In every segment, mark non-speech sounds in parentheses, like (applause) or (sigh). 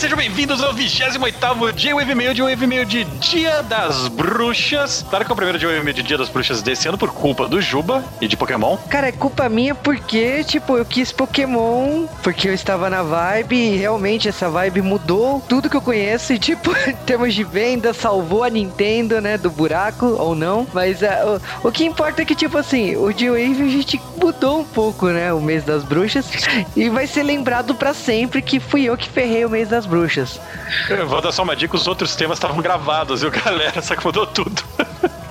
sejam bem-vindos ao 28º Dia Wave Mail de Wave Mail de Dia das Bruxas. Claro que é o primeiro Dia Wave Mail de Dia das Bruxas desse ano por culpa do Juba e de Pokémon. Cara, é culpa minha porque, tipo, eu quis Pokémon, porque eu estava na vibe e realmente essa vibe mudou tudo que eu conheço e, tipo, (laughs) em termos de venda, salvou a Nintendo, né, do buraco ou não. Mas uh, o, o que importa é que, tipo assim, o Dia Wave a gente mudou um pouco, né, o mês das bruxas e vai ser lembrado para sempre que fui eu que ferrei o mês das bruxas. Eu vou dar só uma dica: os outros temas estavam gravados, viu, galera? Só que mudou tudo.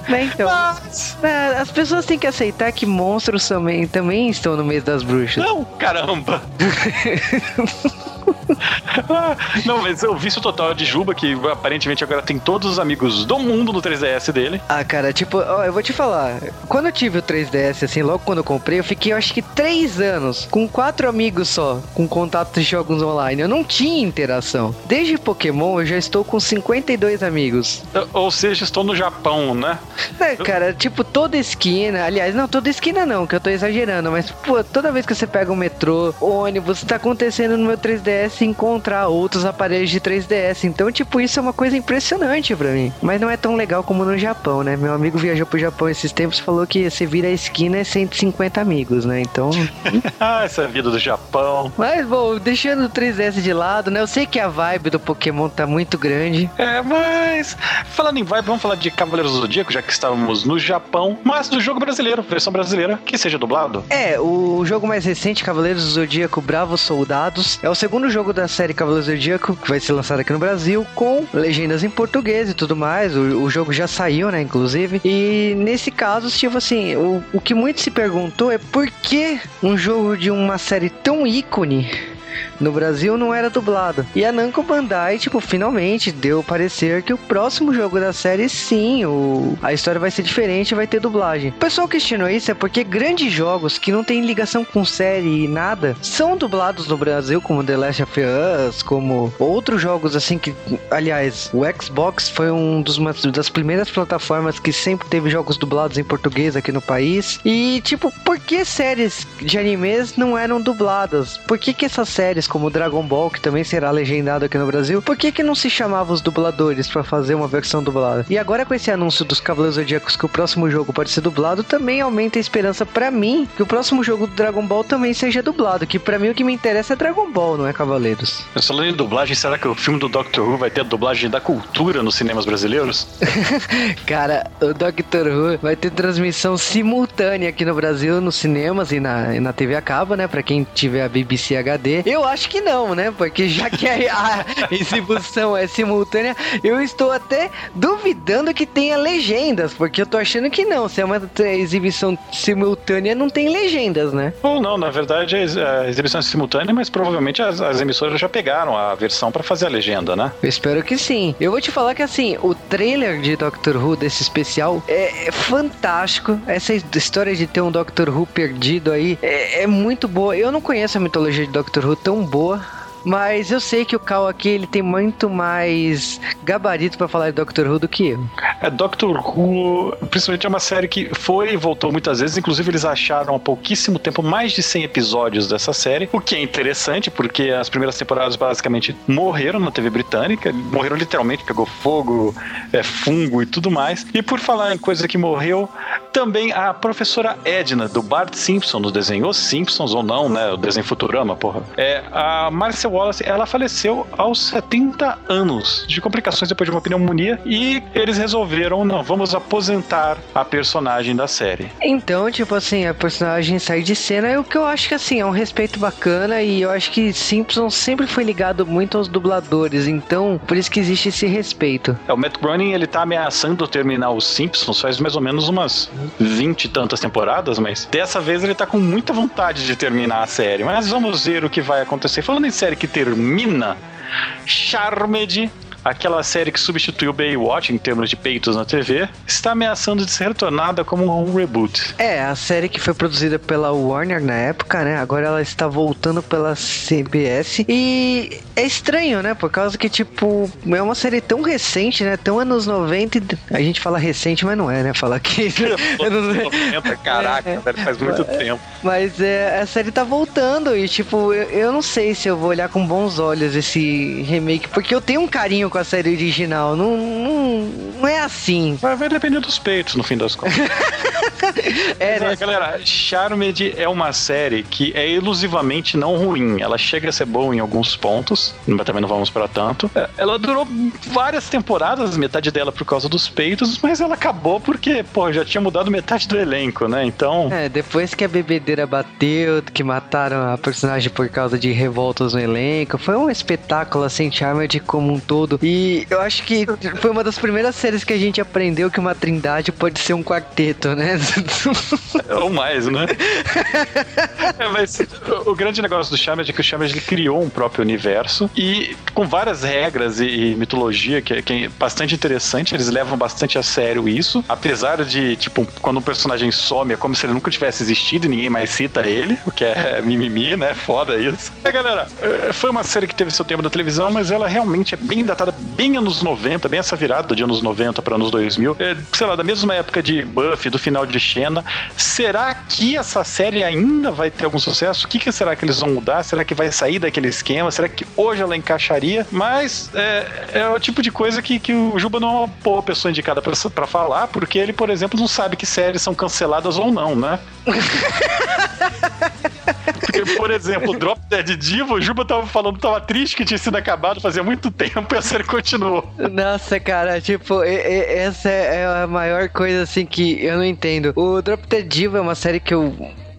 Né, então, Mas... né, as pessoas têm que aceitar que monstros também, também estão no mês das bruxas. Não, caramba! (laughs) (laughs) Não, mas o vício total de Juba, que aparentemente agora tem todos os amigos do mundo no 3DS dele. Ah, cara, tipo, ó, eu vou te falar. Quando eu tive o 3DS, assim, logo quando eu comprei, eu fiquei, eu acho que três anos com quatro amigos só, com contato de jogos online. Eu não tinha interação. Desde Pokémon, eu já estou com 52 amigos. Ou seja, estou no Japão, né? É, cara, tipo, toda esquina. Aliás, não, toda esquina não, que eu tô exagerando, mas, pô, toda vez que você pega um metrô, ônibus, tá acontecendo no meu 3DS encontrar outros aparelhos de 3DS. Então, tipo, isso é uma coisa impressionante para mim. Mas não é tão legal como no Japão, né? Meu amigo viajou pro Japão esses tempos falou que você vira a esquina é 150 amigos, né? Então. (laughs) Essa é vida do Japão. Mas, bom, deixando o 3DS de lado, né? Eu sei que a vibe do Pokémon tá muito grande. É, mas. Falando em vibe, vamos falar de Cavaleiros do Zodíaco, já que estávamos no Japão, mas do jogo brasileiro, versão brasileira, que seja dublado. É, o jogo mais recente, Cavaleiros do Zodíaco Bravos Soldados, é o segundo jogo da série Cavaleiros do Zodíaco, que vai ser lançado aqui no Brasil, com legendas em português e tudo mais. O, o jogo já saiu, né, inclusive. E nesse caso, tipo assim, o, o que muito se perguntou é por que um jogo de uma série tão ícone no Brasil não era dublado. E a Namco Bandai, tipo, finalmente deu parecer que o próximo jogo da série, sim, o... a história vai ser diferente vai ter dublagem. O pessoal questionou isso é porque grandes jogos que não tem ligação com série e nada são dublados no Brasil, como The Last of Us, como outros jogos assim que, aliás, o Xbox foi um dos das primeiras plataformas que sempre teve jogos dublados em português aqui no país. E tipo, por que séries de animes não eram dubladas? Por que que essas séries como Dragon Ball, que também será legendado aqui no Brasil, por que que não se chamava os dubladores para fazer uma versão dublada? E agora com esse anúncio dos Cavaleiros Zodíacos que o próximo jogo pode ser dublado, também aumenta a esperança para mim que o próximo jogo do Dragon Ball também seja dublado, que para mim o que me interessa é Dragon Ball, não é Cavaleiros. Eu falando em dublagem, será que o filme do Doctor Who vai ter a dublagem da cultura nos cinemas brasileiros? (laughs) Cara, o Doctor Who vai ter transmissão simultânea aqui no Brasil, nos cinemas e na, e na TV a cabo, né? Pra quem tiver a BBC HD. Eu acho que não, né? Porque já que a, exibição é simultânea, eu estou até duvidando que tenha legendas, porque eu tô achando que não. Se é uma exibição simultânea, não tem legendas, né? Ou não, na verdade a exibição é simultânea, mas provavelmente as, as emissoras já pegaram a versão para fazer a legenda, né? Eu espero que sim. Eu vou te falar que assim, o trailer de Doctor Who desse especial é, é fantástico. Essa história de ter um Doctor Who perdido aí é, é muito boa. Eu não conheço a mitologia de Doctor Who tão boa mas eu sei que o Cal aqui ele tem muito mais gabarito para falar de Doctor Who do que eu. É, Doctor Who, principalmente é uma série que foi e voltou muitas vezes. Inclusive, eles acharam há pouquíssimo tempo mais de 100 episódios dessa série, o que é interessante, porque as primeiras temporadas basicamente morreram na TV britânica. Morreram literalmente, pegou fogo, é, fungo e tudo mais. E por falar em coisa que morreu, também a professora Edna, do Bart Simpson, do desenho Os Simpsons ou não, né? O desenho Futurama, porra. É, a Marcia Wallace, ela faleceu aos 70 anos de complicações depois de uma pneumonia e eles resolveram, não, vamos aposentar a personagem da série. Então, tipo assim, a personagem sair de cena é o que eu acho que assim, é um respeito bacana e eu acho que Simpson sempre foi ligado muito aos dubladores, então por isso que existe esse respeito. É, o Matt Groening, ele tá ameaçando terminar os Simpsons faz mais ou menos umas 20 e tantas temporadas, mas dessa vez ele tá com muita vontade de terminar a série. Mas vamos ver o que vai acontecer. Falando em série que termina, Charmed aquela série que substituiu Baywatch em termos de peitos na TV, está ameaçando de ser retornada como um reboot. É, a série que foi produzida pela Warner na época, né? Agora ela está voltando pela CBS e é estranho, né? Por causa que, tipo, é uma série tão recente, né? Tão anos 90 a gente fala recente, mas não é, né? Fala que... (laughs) anos 90, caraca, é, faz muito tempo. Mas é, a série tá voltando e, tipo, eu, eu não sei se eu vou olhar com bons olhos esse remake, porque eu tenho um carinho com a série original. Não, não, não é assim. Vai, vai depender dos peitos, no fim das contas. (laughs) (laughs) é, né? Galera, Charmed é uma série que é ilusivamente não ruim. Ela chega a ser boa em alguns pontos, mas também não vamos para tanto. É, ela durou várias temporadas, metade dela por causa dos peitos, mas ela acabou porque, pô, já tinha mudado metade do elenco, né? Então. É, depois que a bebedeira bateu, que mataram a personagem por causa de revoltas no elenco, foi um espetáculo assim, Charmed como um todo. E eu acho que foi uma das primeiras séries que a gente aprendeu que uma trindade pode ser um quarteto, né? Ou mais, né? (laughs) é, mas o, grande negócio do Charmed é que o Charmed ele criou um próprio universo e com várias regras e, e mitologia que, que, é bastante interessante. Eles levam bastante a sério isso, apesar de, tipo, quando um personagem some, é como se ele nunca tivesse existido e ninguém mais cita ele, o que é (laughs) mimimi, né? Foda isso. É, galera, é, foi uma série que teve seu tempo da televisão, mas ela realmente é bem datada, bem anos 90, bem essa virada de anos 90 para anos 2000. É, sei lá, da mesma época de Buffy, do final de Xena. Será que essa série ainda vai ter algum sucesso? O que, que será que eles vão mudar? Será que vai sair daquele esquema? Será que hoje ela encaixaria? Mas é, é o tipo de coisa que, que o Juba não é uma boa pessoa indicada para falar, porque ele, por exemplo, não sabe que séries são canceladas ou não, né? (laughs) Porque, por exemplo, Drop Dead Diva, o Juba tava falando que tava triste que tinha sido acabado fazia muito tempo e a série continuou. Nossa, cara, tipo, essa é a maior coisa assim que eu não entendo. O Drop Dead Diva é uma série que eu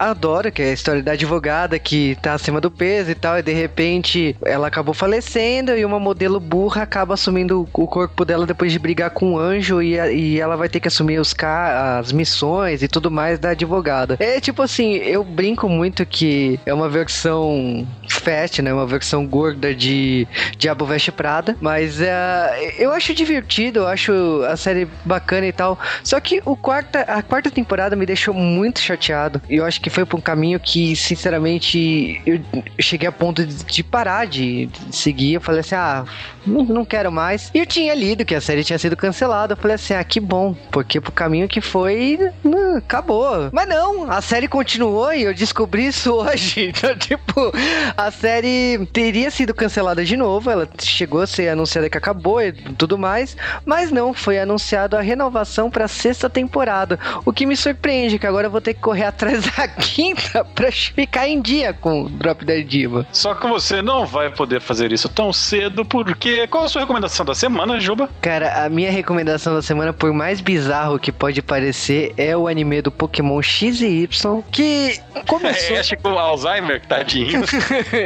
adora, que é a história da advogada que tá acima do peso e tal, e de repente ela acabou falecendo e uma modelo burra acaba assumindo o corpo dela depois de brigar com um anjo e, e ela vai ter que assumir os as missões e tudo mais da advogada. É tipo assim, eu brinco muito que é uma versão fast, né? Uma versão gorda de Diabo Veste Prada, mas é, eu acho divertido, eu acho a série bacana e tal. Só que o quarta, a quarta temporada me deixou muito chateado. E eu acho que foi por um caminho que, sinceramente, eu cheguei a ponto de, de parar de, de seguir. Eu falei assim, ah, não, não quero mais. E eu tinha lido que a série tinha sido cancelada. Eu falei assim, ah, que bom, porque pro caminho que foi, não, acabou. Mas não, a série continuou e eu descobri isso (laughs) hoje. Então, tipo, a série teria sido cancelada de novo. Ela chegou a ser anunciada que acabou e tudo mais, mas não, foi anunciado a renovação para sexta temporada. O que me surpreende, que agora eu vou ter que correr (laughs) atrás da quinta (laughs) pra ficar em dia com o Drop Dead Diva. Só que você não vai poder fazer isso tão cedo, porque qual a sua recomendação da semana, Juba? Cara, a minha recomendação da semana, por mais bizarro que pode parecer, é o anime do Pokémon X e Y, que começou... (laughs) É, acho que o Alzheimer, tadinho.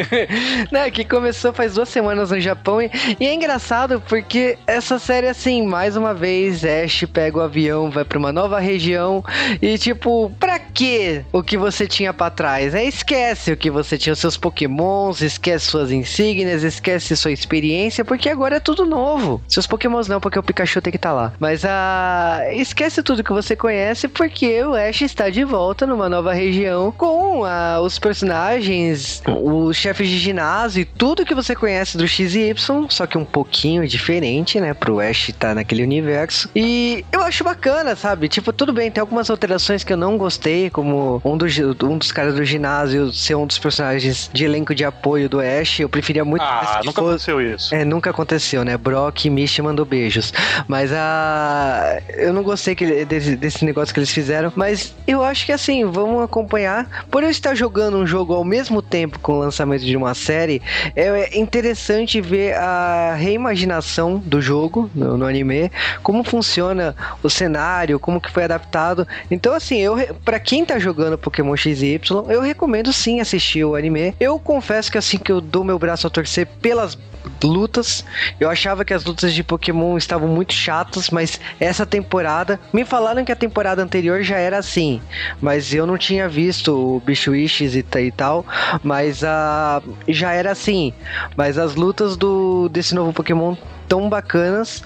(laughs) não, que começou faz duas semanas no Japão, e, e é engraçado porque essa série, assim, mais uma vez, Ash pega o avião, vai pra uma nova região, e tipo, pra quê? O que você tinha para trás. É esquece o que você tinha, os seus pokémons, esquece suas insígnias, esquece sua experiência, porque agora é tudo novo. Seus pokémons não, porque o Pikachu tem que estar tá lá. Mas ah, esquece tudo que você conhece, porque o Ash está de volta numa nova região com ah, os personagens, os chefes de ginásio e tudo que você conhece do X e Y, só que um pouquinho diferente, né? Pro Ash estar tá naquele universo. E eu acho bacana, sabe? Tipo, tudo bem, tem algumas alterações que eu não gostei, como um dos um dos caras do ginásio ser um dos personagens de elenco de apoio do Ash. Eu preferia muito. Ah, nunca fosse... aconteceu isso. É, nunca aconteceu, né? Brock e Misty mandou beijos. Mas a. Ah, eu não gostei que, desse, desse negócio que eles fizeram. Mas eu acho que assim, vamos acompanhar. Por eu estar jogando um jogo ao mesmo tempo com o lançamento de uma série, é interessante ver a reimaginação do jogo no, no anime, como funciona o cenário, como que foi adaptado. Então, assim, eu para quem tá jogando Pokémon XY, eu recomendo sim assistir o anime. Eu confesso que assim que eu dou meu braço a torcer pelas lutas. Eu achava que as lutas de Pokémon estavam muito chatas, mas essa temporada. Me falaram que a temporada anterior já era assim, mas eu não tinha visto o Bicho e, e tal. Mas a. Uh, já era assim. Mas as lutas do desse novo Pokémon tão bacanas.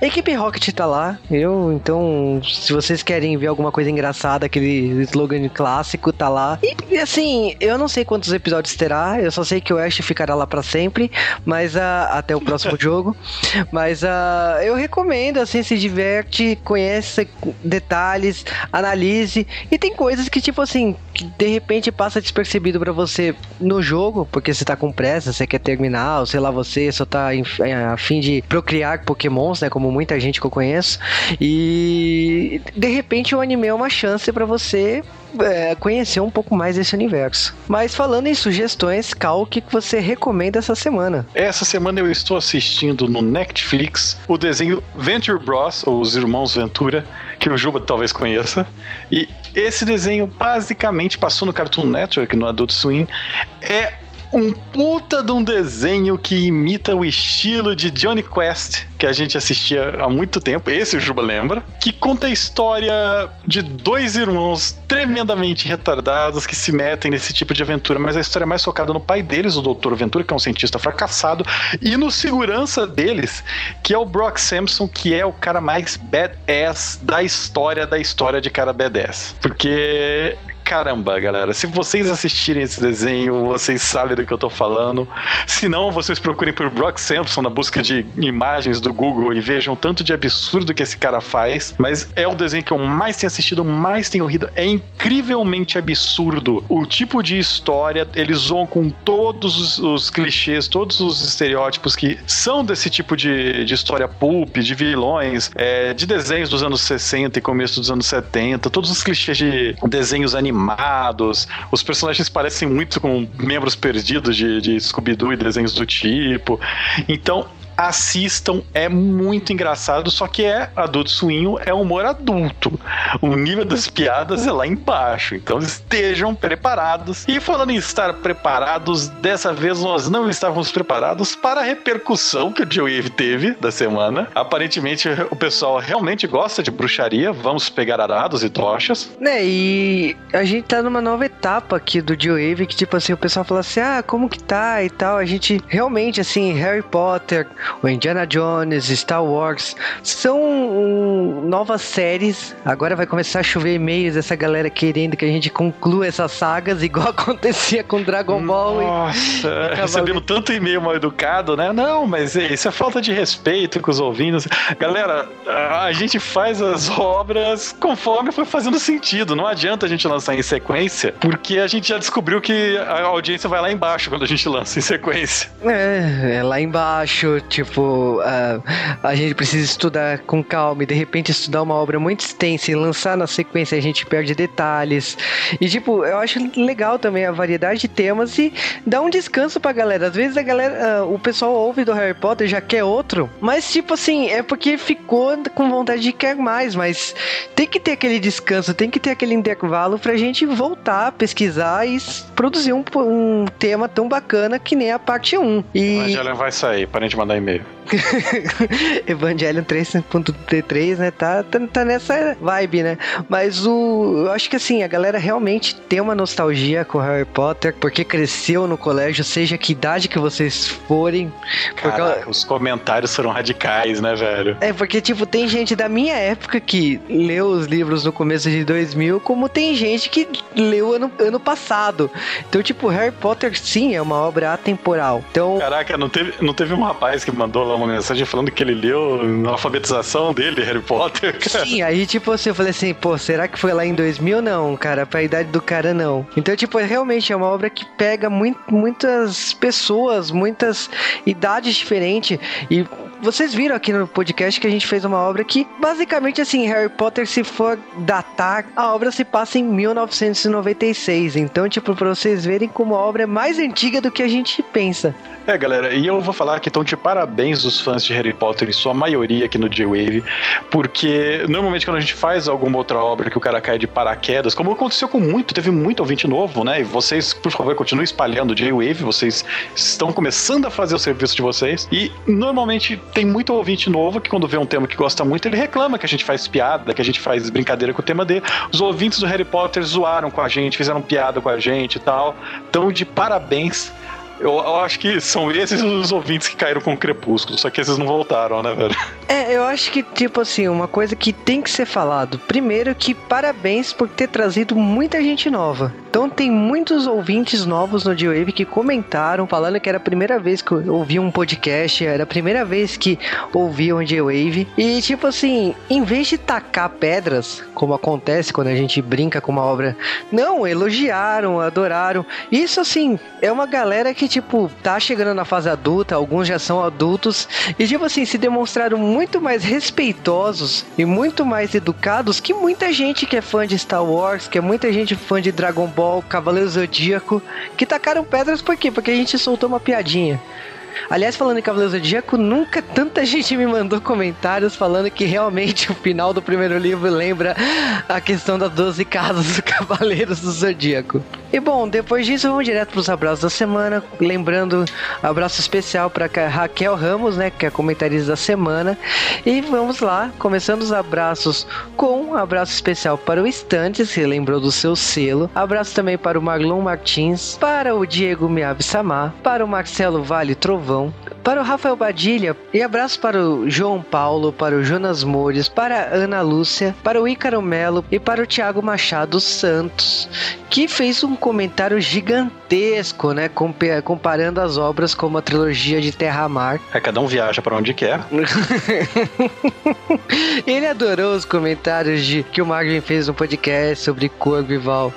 Equipe Rocket tá lá, eu, então, se vocês querem ver alguma coisa engraçada, aquele slogan clássico tá lá. E, assim, eu não sei quantos episódios terá, eu só sei que o Ash ficará lá para sempre, mas uh, até o próximo (laughs) jogo. Mas uh, eu recomendo, assim, se diverte, conhece detalhes, analise, e tem coisas que, tipo assim, que de repente passa despercebido para você no jogo, porque você tá com pressa, você quer terminar, ou sei lá, você só tá a fim procriar pokémons, né, como muita gente que eu conheço, e de repente o anime é uma chance para você é, conhecer um pouco mais desse universo. Mas falando em sugestões, Cal, o que você recomenda essa semana? Essa semana eu estou assistindo no Netflix o desenho Venture Bros, ou Os Irmãos Ventura, que o Juba talvez conheça. E esse desenho basicamente passou no Cartoon Network, no Adult Swim. É um puta de um desenho que imita o estilo de Johnny Quest que a gente assistia há muito tempo, esse o Juba lembra, que conta a história de dois irmãos tremendamente retardados que se metem nesse tipo de aventura, mas a história é mais focada no pai deles, o Dr. Ventura, que é um cientista fracassado, e no segurança deles, que é o Brock Sampson, que é o cara mais badass da história da história de cara badass. Porque caramba, galera. Se vocês assistirem esse desenho, vocês sabem do que eu tô falando. Se não, vocês procurem por Brock Sampson na busca de imagens do Google e vejam tanto de absurdo que esse cara faz. Mas é o desenho que eu mais tenho assistido, mais tenho rido. É incrivelmente absurdo. O tipo de história, eles zoam com todos os, os clichês, todos os estereótipos que são desse tipo de, de história pulp, de vilões, é, de desenhos dos anos 60 e começo dos anos 70, todos os clichês de desenhos animados Os personagens parecem muito com membros perdidos de, de Scooby-Doo e desenhos do tipo. Então, assistam, é muito engraçado, só que é adulto suinho, é humor adulto. O nível das piadas é lá embaixo, então estejam preparados. E falando em estar preparados, dessa vez nós não estávamos preparados para a repercussão que o Joe teve da semana. Aparentemente o pessoal realmente gosta de bruxaria, vamos pegar arados e tochas. Né, e a gente tá numa nova etapa aqui do Joe que tipo assim, o pessoal fala assim, ah, como que tá e tal, a gente realmente assim, Harry Potter, o Indiana Jones, Star Wars, são um, novas séries. Agora vai começar a chover e-mails dessa galera querendo que a gente conclua essas sagas, (laughs) igual acontecia com Dragon Ball. Nossa, e, e recebendo tanto e-mail mal educado, né? Não, mas isso é falta de respeito com os ouvintes. Galera, a gente faz as obras conforme foi fazendo sentido. Não adianta a gente lançar em sequência, porque a gente já descobriu que a audiência vai lá embaixo quando a gente lança em sequência. É, é lá embaixo, Tipo, a, a gente precisa estudar com calma e de repente estudar uma obra muito extensa e lançar na sequência a gente perde detalhes. E tipo, eu acho legal também a variedade de temas e dá um descanso pra galera. Às vezes a galera, uh, o pessoal ouve do Harry Potter já quer outro, mas tipo assim, é porque ficou com vontade de querer mais, mas tem que ter aquele descanso, tem que ter aquele intervalo pra gente voltar, pesquisar e produzir um, um tema tão bacana que nem a parte 1. E... O Evangelion vai sair, para gente mandar e-mail. (laughs) Evangelion 3.3, né? Tá, tá, tá, nessa vibe, né? Mas o. Eu acho que assim, a galera realmente tem uma nostalgia com Harry Potter, porque cresceu no colégio, seja que idade que vocês forem. Porque... os comentários foram radicais, né, velho? É, porque, tipo, tem gente da minha época que leu os livros no começo de 2000, como tem gente que leu ano, ano passado. Então, tipo, Harry Potter, sim, é uma obra atemporal. Então... Caraca, não teve, não teve um rapaz que mandou lá uma mensagem falando que ele leu na alfabetização dele, Harry Potter, (laughs) cara. Sim, aí tipo assim, eu falei assim, pô, será que foi lá em 2000? Não, cara, pra idade do cara não. Então, tipo, realmente é uma obra que pega muito, muitas pessoas, muitas idades diferentes e vocês viram aqui no podcast que a gente fez uma obra que, basicamente, assim, Harry Potter, se for datar, a obra se passa em 1996. Então, tipo, pra vocês verem como a obra é mais antiga do que a gente pensa. É, galera, e eu vou falar que estão de parabéns os fãs de Harry Potter, em sua maioria aqui no J-Wave, porque normalmente quando a gente faz alguma outra obra que o cara cai de paraquedas, como aconteceu com muito, teve muito ouvinte novo, né? E vocês, por favor, continuem espalhando o J-Wave, vocês estão começando a fazer o serviço de vocês, e normalmente tem muito ouvinte novo que quando vê um tema que gosta muito, ele reclama que a gente faz piada, que a gente faz brincadeira com o tema dele. Os ouvintes do Harry Potter zoaram com a gente, fizeram piada com a gente e tal. Então, de parabéns Eu, eu, acho que são esses os ouvintes que caíram com o Crepúsculo, só que esses não voltaram, né, velho? É, eu acho que, tipo assim, uma coisa que tem que ser falado. Primeiro que parabéns por ter trazido muita gente nova. Então tem muitos ouvintes novos no G-Wave que comentaram, falando que era a primeira vez que ouviam um podcast, era a primeira vez que ouviam G-Wave. E tipo assim, em vez de tacar pedras, como acontece quando a gente brinca com uma obra, não, elogiaram, adoraram. Isso assim, é uma galera que tipo tá chegando na fase adulta, alguns já são adultos e tipo assim, se demonstraram muito mais respeitosos e muito mais educados que muita gente que é fã de Star Wars, que é muita gente fã de Dragon Ball Ball, Cavaleiro Zodíaco, que tacaram pedras por quê? Porque a gente soltou uma piadinha. Aliás, falando em Cavaleiro Zodíaco, nunca tanta (laughs) gente me mandou comentários falando que realmente (laughs) o final do primeiro livro lembra a questão das 12 casas do Cavaleiros do Zodíaco. E bom, depois disso vamos direto para os abraços da semana, lembrando abraço especial para Raquel Ramos, né, que é comentarista da semana. E vamos lá, começando os abraços com um abraço especial para o Estantes, que lembrou do seu selo. Abraço também para o Marlon Martins, para o Diego Miyabi Samar, para o Marcelo Vale Trovão, para o Rafael Badilha e abraço para o João Paulo, para o Jonas Mores, para a Ana Lúcia, para o Ícaro Melo e para o Tiago Machado Santos, que fez um comentário gigantesco, né? Comparando as obras como a trilogia de Terra-Mar. É, cada um viaja para onde quer. (laughs) Ele adorou os comentários de que o Marvin fez um podcast sobre Corbival,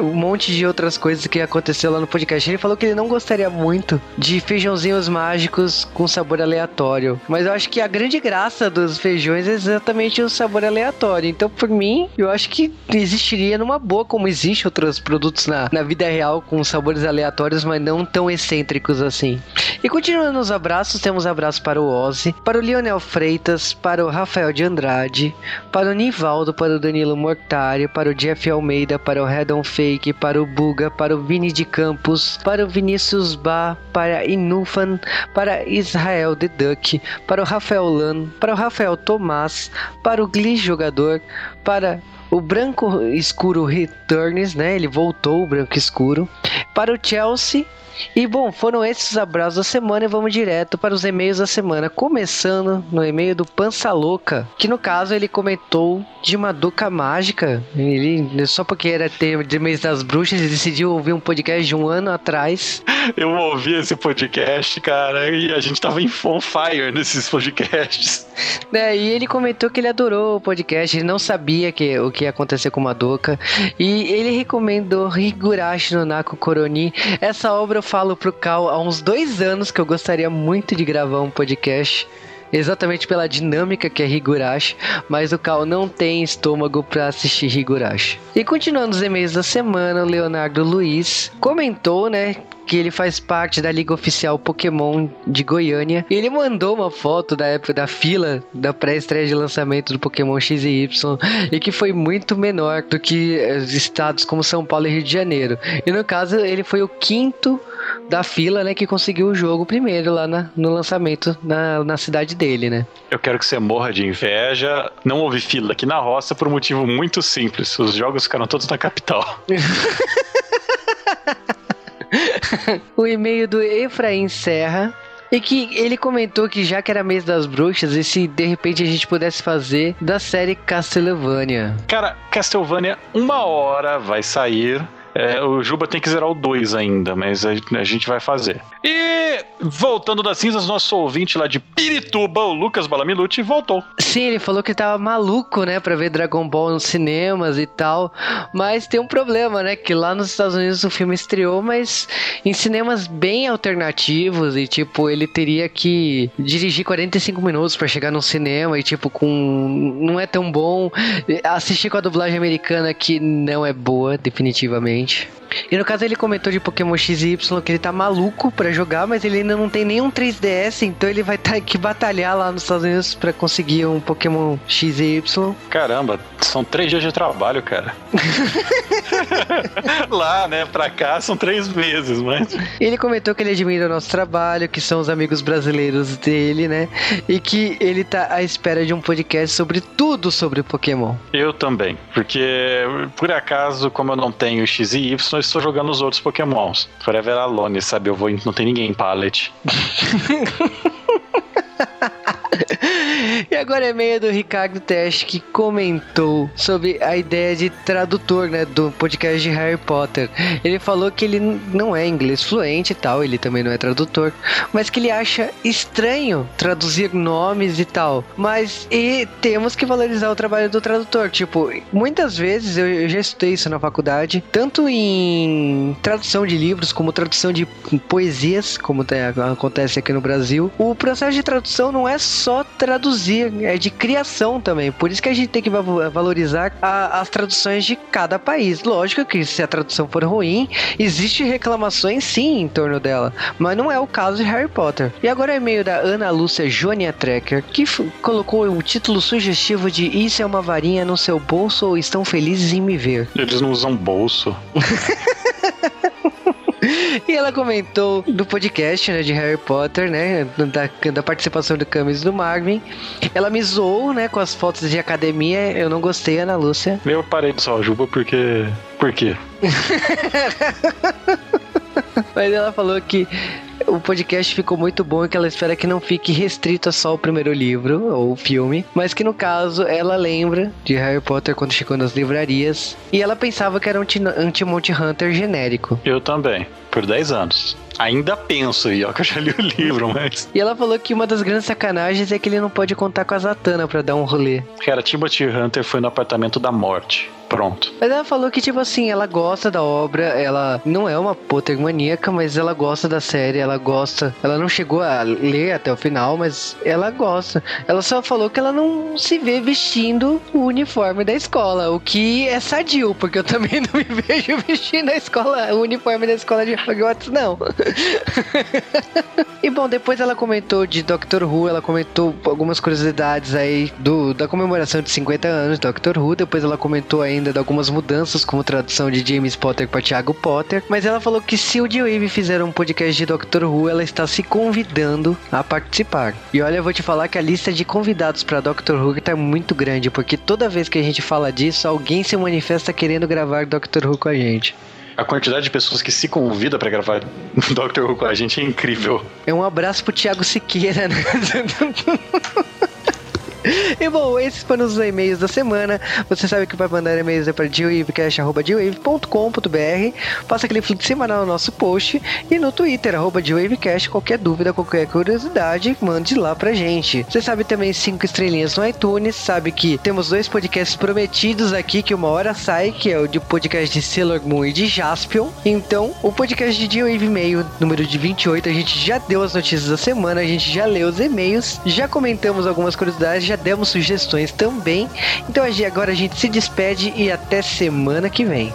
um monte de outras coisas que aconteceu lá no podcast. Ele falou que ele não gostaria muito de feijãozinhos mágicos com sabor aleatório, mas eu acho que a grande graça dos feijões é exatamente o sabor aleatório. Então, por mim, eu acho que existiria numa boa, como existe outros produtos na, na vida real com sabores aleatórios, mas não tão excêntricos assim. E continuando os abraços, temos abraço para o Ozzy, para o Lionel Freitas, para o Rafael de Andrade, para o Nivaldo, para o Danilo Mortari, para o Jeff Almeida, para o Redon Fake, para o Buga, para o Vini de Campos, para o Vinícius Ba, para Inufan, para Israel The Duck, para o Rafael Lan, para o Rafael Tomás, para o Gli Jogador, para o Branco Escuro Returns, né? Ele voltou, o Branco Escuro. Para o Chelsea. E bom, foram esses os abraços da semana e vamos direto para os e-mails da semana. Começando no e-mail do Pança Louca, que no caso ele comentou de uma doca mágica. Ele, só porque era tema de mês das bruxas, ele decidiu ouvir um podcast de um ano atrás. (laughs) Eu ouvi esse podcast, cara, e a gente tava em on fire nesses podcasts. É, e ele comentou que ele adorou o podcast, ele não sabia que, o que ia acontecer com Madoka. E ele recomendou Higurashi no Nako Koroni. Essa obra falo pro Cal há uns dois anos que eu gostaria muito de gravar um podcast exatamente pela dinâmica que é Higurashi, mas o Cal não tem estômago para assistir Higurashi. E continuando os e-mails da semana, o Leonardo Luiz comentou, né, que ele faz parte da Liga Oficial Pokémon de Goiânia. E ele mandou uma foto da época da fila da pré-estreia de lançamento do Pokémon X e Y e que foi muito menor do que estados como São Paulo e Rio de Janeiro. E no caso, ele foi o quinto da fila, né, que conseguiu o jogo primeiro lá na, no lançamento na, na cidade dele, né? Eu quero que você morra de inveja. Não houve fila aqui na roça por um motivo muito simples. Os jogos ficaram todos na capital. (laughs) o e-mail do Efraim Serra. E que ele comentou que já que era mês das bruxas, e se de repente a gente pudesse fazer da série Castlevania. Cara, Castlevania, uma hora vai sair. É, o Juba tem que zerar o 2 ainda, mas a, a, gente vai fazer. E voltando das cinzas, nosso ouvinte lá de Pirituba, o Lucas Balamiluti, voltou. Sim, ele falou que tava maluco, né, pra ver Dragon Ball nos cinemas e tal. Mas tem um problema, né, que lá nos Estados Unidos o filme estreou, mas em cinemas bem alternativos e, tipo, ele teria que dirigir 45 minutos para chegar no cinema e, tipo, com. não é tão bom. Assistir com a dublagem americana que não é boa, definitivamente. page E no caso ele comentou de Pokémon XY que ele tá maluco para jogar, mas ele ainda não tem nenhum 3DS, então ele vai ter que batalhar lá nos Estados Unidos para conseguir um Pokémon XY. Caramba, são três dias de trabalho, cara. (laughs) lá, né? Pra cá são três meses, mas. Ele comentou que ele admira o nosso trabalho, que são os amigos brasileiros dele, né? E que ele tá à espera de um podcast sobre tudo sobre Pokémon. Eu também, porque por acaso, como eu não tenho X e Y, eu estou jogando os outros Pokémons. Forever Alone, sabe? Eu vou. Não tem ninguém em pallet. (laughs) E agora é meio do Ricardo Teste que comentou sobre a ideia de tradutor, né, do podcast de Harry Potter. Ele falou que ele não é inglês fluente e tal, ele também não é tradutor, mas que ele acha estranho traduzir nomes e tal. Mas e temos que valorizar o trabalho do tradutor. Tipo, muitas vezes eu, já estudei isso na faculdade, tanto em tradução de livros como tradução de poesias, como acontece aqui no Brasil. O processo de tradução não é só traduzir, é de criação também. Por isso que a gente tem que valorizar a, as traduções de cada país. Lógico que se a tradução for ruim, existe reclamações sim em torno dela, mas não é o caso de Harry Potter. E agora é e-mail da Ana Lúcia Jonia Trekker, que colocou um título sugestivo de Isso é uma varinha no seu bolso ou estão felizes em me ver? Eles não usam bolso. (laughs) (laughs) e ela comentou do podcast, né, de Harry Potter, né, da, da participação do Camis do Marvin. Ela me zoou, né, com as fotos de academia. Eu não gostei, Ana Lúcia. Eu parei de só Juba porque... Por quê? (laughs) Mas ela falou que o podcast ficou muito bom e que ela espera que não fique restrito só o primeiro livro ou filme, mas que no caso ela lembra de Harry Potter quando chegou nas livrarias e ela pensava que era um anti-Monty Hunter genérico. Eu também, por 10 anos. Ainda penso, e ó, que eu já li o livro, mas. E ela falou que uma das grandes sacanagens é que ele não pode contar com a Zatanna para dar um rolê. Cara, Timothy Hunter foi no apartamento da morte. Pronto. Mas ela falou que, tipo assim, ela gosta da obra, ela não é uma Potter maníaca, mas ela gosta da série, ela gosta. Ela não chegou a ler até o final, mas ela gosta. Ela só falou que ela não se vê vestindo o uniforme da escola, o que é sadio, porque eu também (laughs) não me vejo vestindo a escola, o uniforme da escola de Hogwarts, não. (laughs) e bom, depois ela comentou de Doctor Who, ela comentou algumas curiosidades aí do, da comemoração de 50 anos de Doctor Who, depois ela comentou ainda de algumas mudanças, como tradução de James Potter para Thiago Potter, mas ela falou que se o D-Wave fizer um podcast de Doctor Who, ela está se convidando a participar. E olha, eu vou te falar que a lista de convidados para Doctor Who está muito grande, porque toda vez que a gente fala disso, alguém se manifesta querendo gravar Doctor Who com a gente a quantidade de pessoas que se convida para gravar (laughs) Doctor Who com a gente é incrível. É um abraço pro Thiago Siqueira, né? (laughs) E bom, esses foram os e-mails da semana. Você sabe que vai mandar e-mails é para dwavecast.com.br. Passa aquele fluxo semanal no nosso post e no Twitter, arroba dwavecast. Qualquer dúvida, qualquer curiosidade, mande lá pra gente. Você sabe também cinco estrelinhas no iTunes. Sabe que temos dois podcasts prometidos aqui que uma hora sai, que é o de podcast de Sailor Moon e de Jaspion. Então, o podcast de D-Wave e-mail número de 28, a gente já deu as notícias da semana, a gente já leu os e-mails, já comentamos algumas curiosidades, já demos sugestões também. Então agora a gente se despede e até semana que vem.